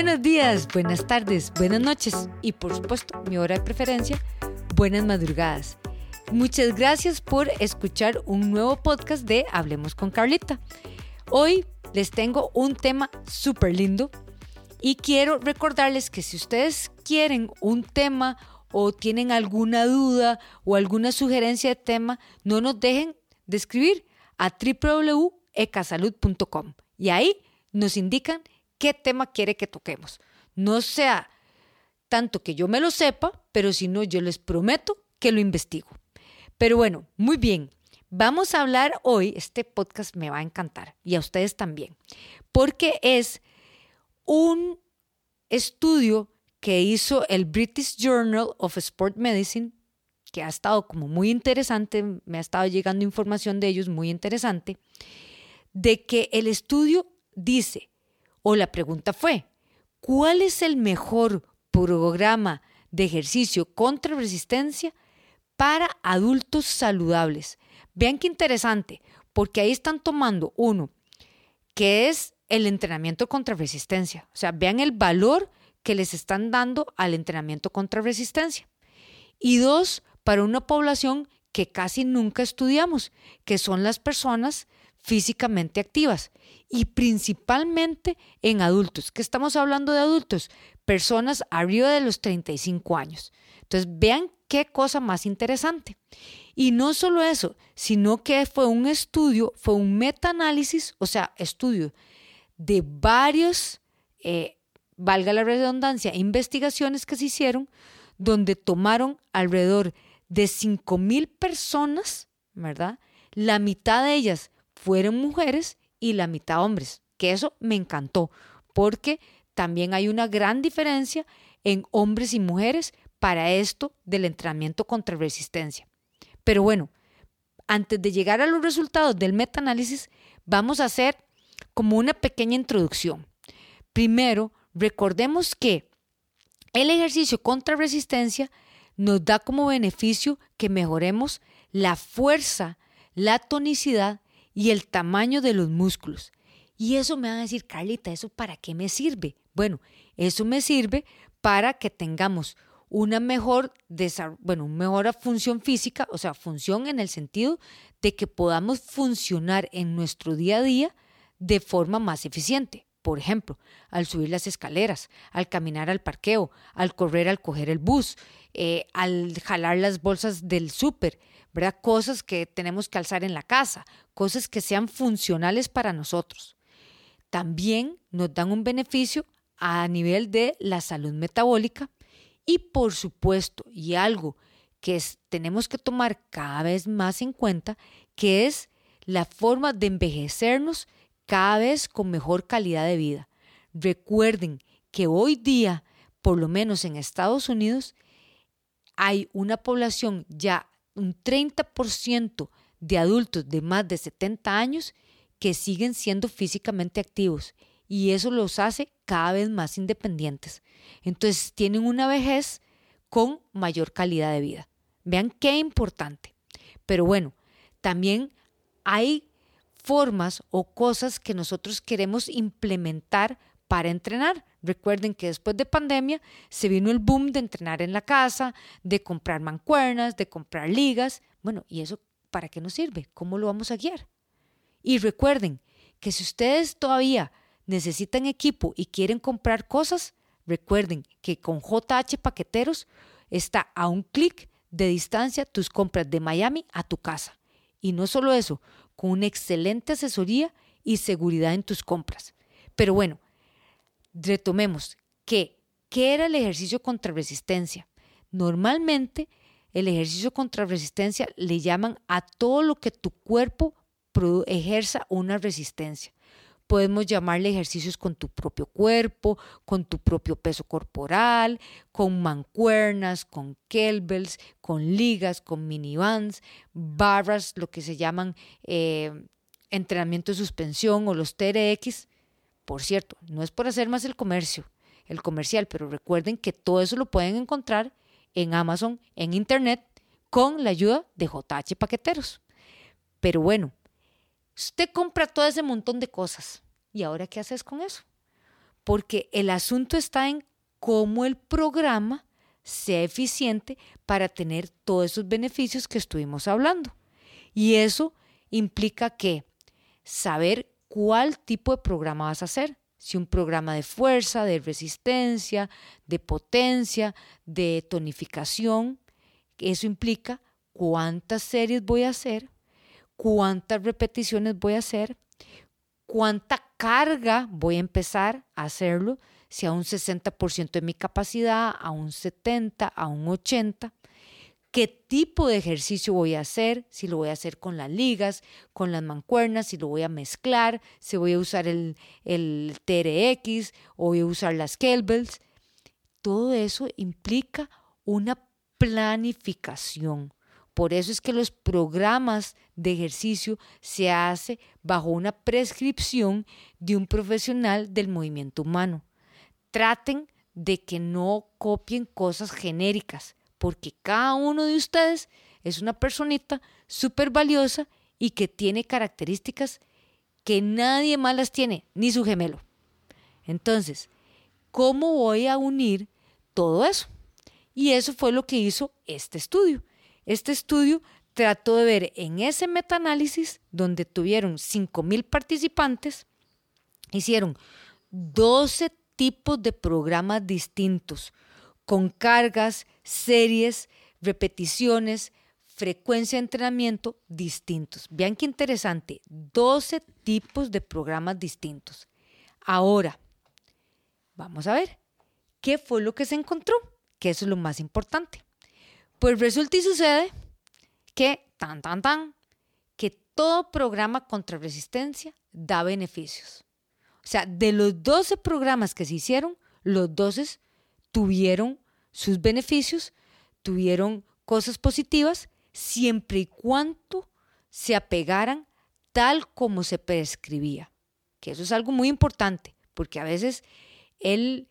Buenos días, buenas tardes, buenas noches y por supuesto, mi hora de preferencia, buenas madrugadas. Muchas gracias por escuchar un nuevo podcast de Hablemos con Carlita. Hoy les tengo un tema súper lindo y quiero recordarles que si ustedes quieren un tema o tienen alguna duda o alguna sugerencia de tema, no nos dejen de escribir a www.ecasalud.com y ahí nos indican qué tema quiere que toquemos. No sea tanto que yo me lo sepa, pero si no, yo les prometo que lo investigo. Pero bueno, muy bien. Vamos a hablar hoy, este podcast me va a encantar y a ustedes también, porque es un estudio que hizo el British Journal of Sport Medicine, que ha estado como muy interesante, me ha estado llegando información de ellos muy interesante, de que el estudio dice o la pregunta fue, ¿cuál es el mejor programa de ejercicio contra resistencia para adultos saludables? Vean qué interesante, porque ahí están tomando uno, que es el entrenamiento contra resistencia. O sea, vean el valor que les están dando al entrenamiento contra resistencia. Y dos, para una población que casi nunca estudiamos, que son las personas físicamente activas y principalmente en adultos. ¿Qué estamos hablando de adultos? Personas arriba de los 35 años. Entonces, vean qué cosa más interesante. Y no solo eso, sino que fue un estudio, fue un metaanálisis, o sea, estudio de varios, eh, valga la redundancia, investigaciones que se hicieron, donde tomaron alrededor de 5 mil personas, ¿verdad? La mitad de ellas fueron mujeres y la mitad hombres, que eso me encantó, porque también hay una gran diferencia en hombres y mujeres para esto del entrenamiento contra resistencia. Pero bueno, antes de llegar a los resultados del metaanálisis, vamos a hacer como una pequeña introducción. Primero, recordemos que el ejercicio contra resistencia nos da como beneficio que mejoremos la fuerza, la tonicidad y el tamaño de los músculos. Y eso me van a decir, Carlita, ¿eso para qué me sirve? Bueno, eso me sirve para que tengamos una mejor, bueno, mejor función física, o sea, función en el sentido de que podamos funcionar en nuestro día a día de forma más eficiente. Por ejemplo, al subir las escaleras, al caminar al parqueo, al correr al coger el bus, eh, al jalar las bolsas del súper, ¿verdad? Cosas que tenemos que alzar en la casa, cosas que sean funcionales para nosotros. También nos dan un beneficio a nivel de la salud metabólica y por supuesto, y algo que tenemos que tomar cada vez más en cuenta, que es la forma de envejecernos cada vez con mejor calidad de vida. Recuerden que hoy día, por lo menos en Estados Unidos, hay una población ya un 30% de adultos de más de 70 años que siguen siendo físicamente activos y eso los hace cada vez más independientes. Entonces tienen una vejez con mayor calidad de vida. Vean qué importante. Pero bueno, también hay formas o cosas que nosotros queremos implementar para entrenar. Recuerden que después de pandemia se vino el boom de entrenar en la casa, de comprar mancuernas, de comprar ligas. Bueno, ¿y eso para qué nos sirve? ¿Cómo lo vamos a guiar? Y recuerden que si ustedes todavía necesitan equipo y quieren comprar cosas, recuerden que con JH Paqueteros está a un clic de distancia tus compras de Miami a tu casa. Y no solo eso, con una excelente asesoría y seguridad en tus compras. Pero bueno, retomemos que, ¿qué era el ejercicio contra resistencia? Normalmente el ejercicio contra resistencia le llaman a todo lo que tu cuerpo ejerza una resistencia. Podemos llamarle ejercicios con tu propio cuerpo, con tu propio peso corporal, con mancuernas, con kettlebells, con ligas, con minivans, barras, lo que se llaman eh, entrenamiento de suspensión o los TRX. Por cierto, no es por hacer más el comercio, el comercial, pero recuerden que todo eso lo pueden encontrar en Amazon, en Internet, con la ayuda de JH Paqueteros. Pero bueno, usted compra todo ese montón de cosas. ¿Y ahora qué haces con eso? porque el asunto está en cómo el programa sea eficiente para tener todos esos beneficios que estuvimos hablando. Y eso implica que saber cuál tipo de programa vas a hacer. Si un programa de fuerza, de resistencia, de potencia, de tonificación, eso implica cuántas series voy a hacer, cuántas repeticiones voy a hacer, cuánta carga voy a empezar a hacerlo, si a un 60% de mi capacidad, a un 70, a un 80%, qué tipo de ejercicio voy a hacer, si lo voy a hacer con las ligas, con las mancuernas, si lo voy a mezclar, si voy a usar el, el TRX o voy a usar las kettlebells. Todo eso implica una planificación. Por eso es que los programas de ejercicio se hacen bajo una prescripción de un profesional del movimiento humano. Traten de que no copien cosas genéricas, porque cada uno de ustedes es una personita súper valiosa y que tiene características que nadie más las tiene, ni su gemelo. Entonces, ¿cómo voy a unir todo eso? Y eso fue lo que hizo este estudio. Este estudio trató de ver en ese metaanálisis, donde tuvieron 5.000 participantes, hicieron 12 tipos de programas distintos, con cargas, series, repeticiones, frecuencia de entrenamiento distintos. Vean qué interesante, 12 tipos de programas distintos. Ahora, vamos a ver, ¿qué fue lo que se encontró? que eso es lo más importante. Pues resulta y sucede que, tan, tan, tan, que todo programa contra resistencia da beneficios. O sea, de los 12 programas que se hicieron, los 12 tuvieron sus beneficios, tuvieron cosas positivas, siempre y cuando se apegaran tal como se prescribía. Que eso es algo muy importante, porque a veces el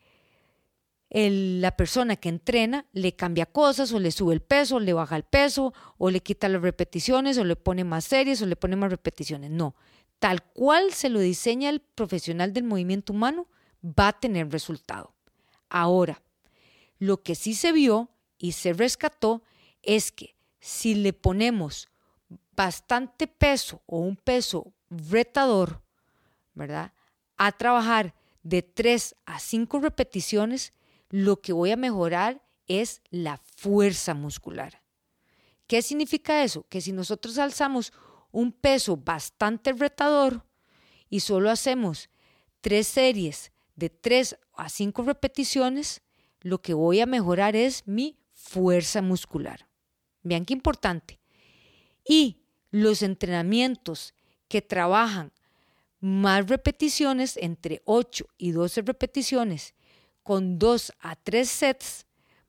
la persona que entrena le cambia cosas o le sube el peso, o le baja el peso, o le quita las repeticiones, o le pone más series, o le pone más repeticiones. No, tal cual se lo diseña el profesional del movimiento humano, va a tener resultado. Ahora, lo que sí se vio y se rescató es que si le ponemos bastante peso o un peso retador, ¿verdad? A trabajar de 3 a 5 repeticiones, lo que voy a mejorar es la fuerza muscular. ¿Qué significa eso? Que si nosotros alzamos un peso bastante retador y solo hacemos tres series de tres a cinco repeticiones, lo que voy a mejorar es mi fuerza muscular. Vean qué importante. Y los entrenamientos que trabajan más repeticiones, entre 8 y 12 repeticiones, con dos a tres sets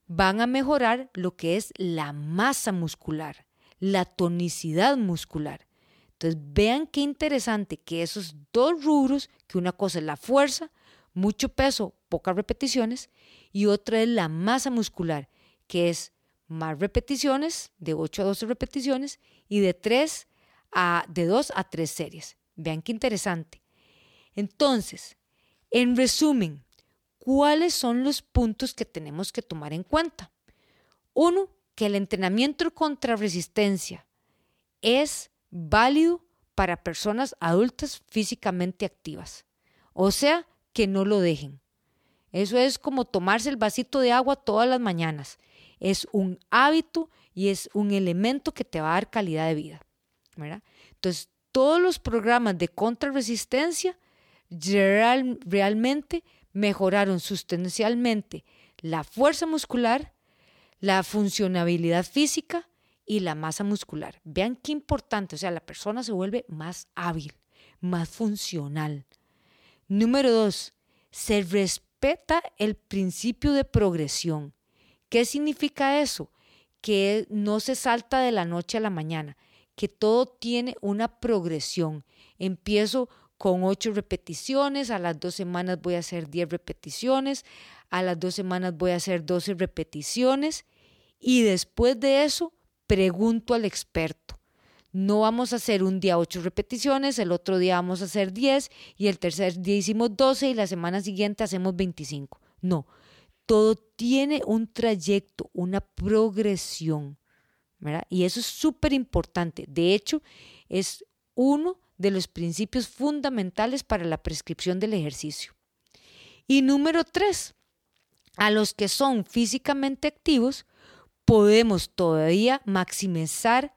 van a mejorar lo que es la masa muscular, la tonicidad muscular. Entonces vean qué interesante que esos dos rubros, que una cosa es la fuerza, mucho peso, pocas repeticiones, y otra es la masa muscular, que es más repeticiones, de 8 a 12 repeticiones, y de 3 a, de 2 a 3 series. Vean qué interesante. Entonces, en resumen, ¿cuáles son los puntos que tenemos que tomar en cuenta? Uno, que el entrenamiento contra resistencia es válido para personas adultas físicamente activas. O sea, que no lo dejen. Eso es como tomarse el vasito de agua todas las mañanas. Es un hábito y es un elemento que te va a dar calidad de vida. Entonces, todos los programas de contrarresistencia realmente mejoraron sustancialmente la fuerza muscular, la funcionabilidad física y la masa muscular. Vean qué importante, o sea, la persona se vuelve más hábil, más funcional. Número dos, se respeta el principio de progresión. ¿Qué significa eso? Que no se salta de la noche a la mañana, que todo tiene una progresión. Empiezo con ocho repeticiones, a las dos semanas voy a hacer 10 repeticiones, a las dos semanas voy a hacer 12 repeticiones y después de eso pregunto al experto. no vamos a hacer un día 8 repeticiones, el otro día vamos a hacer 10 y el tercer día hicimos 12 y la semana siguiente hacemos 25. No, todo tiene un trayecto, una progresión. Y eso es súper importante. De hecho, es uno de los principios fundamentales para la prescripción del ejercicio. Y número tres, a los que son físicamente activos, podemos todavía maximizar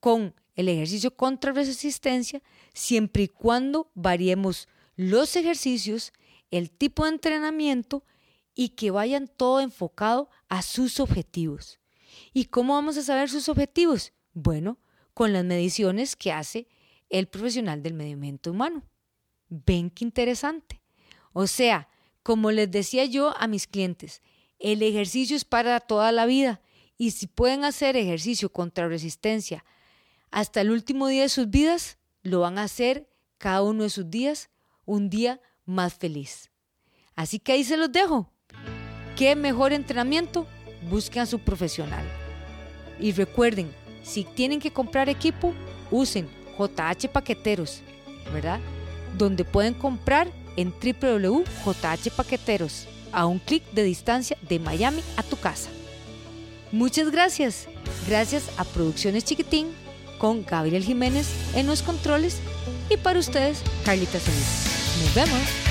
con el ejercicio contra resistencia siempre y cuando variemos los ejercicios, el tipo de entrenamiento y que vayan todo enfocado a sus objetivos. ¿Y cómo vamos a saber sus objetivos? Bueno, con las mediciones que hace el profesional del medio ambiente humano. Ven qué interesante. O sea, como les decía yo a mis clientes, el ejercicio es para toda la vida y si pueden hacer ejercicio contra resistencia hasta el último día de sus vidas, lo van a hacer cada uno de sus días un día más feliz. Así que ahí se los dejo. ¿Qué mejor entrenamiento? Busquen a su profesional. Y recuerden, si tienen que comprar equipo, usen JH Paqueteros, ¿verdad? Donde pueden comprar en www.jh Paqueteros, a un clic de distancia de Miami a tu casa. Muchas gracias. Gracias a Producciones Chiquitín con Gabriel Jiménez en los controles y para ustedes, Carlita Solís. Nos vemos.